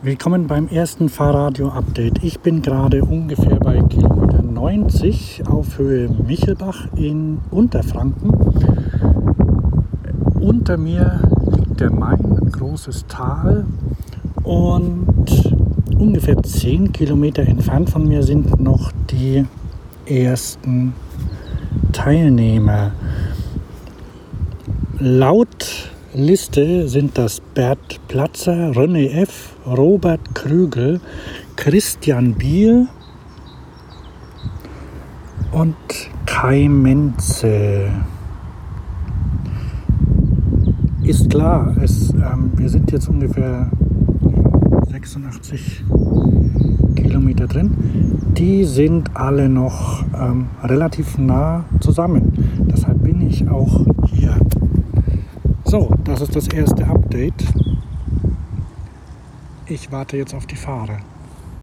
Willkommen beim ersten Fahrradio-Update. Ich bin gerade ungefähr bei Kilometer 90 auf Höhe Michelbach in Unterfranken. Unter mir liegt der Main, ein großes Tal. Und ungefähr 10 Kilometer entfernt von mir sind noch die ersten Teilnehmer. Laut Liste sind das Bert Platzer, René F., Robert Krügel, Christian Biel und Kai Menze. Ist klar, es, ähm, wir sind jetzt ungefähr 86 Kilometer drin. Die sind alle noch ähm, relativ nah zusammen. Deshalb bin ich auch hier. So, das ist das erste Update. Ich warte jetzt auf die Fahrer.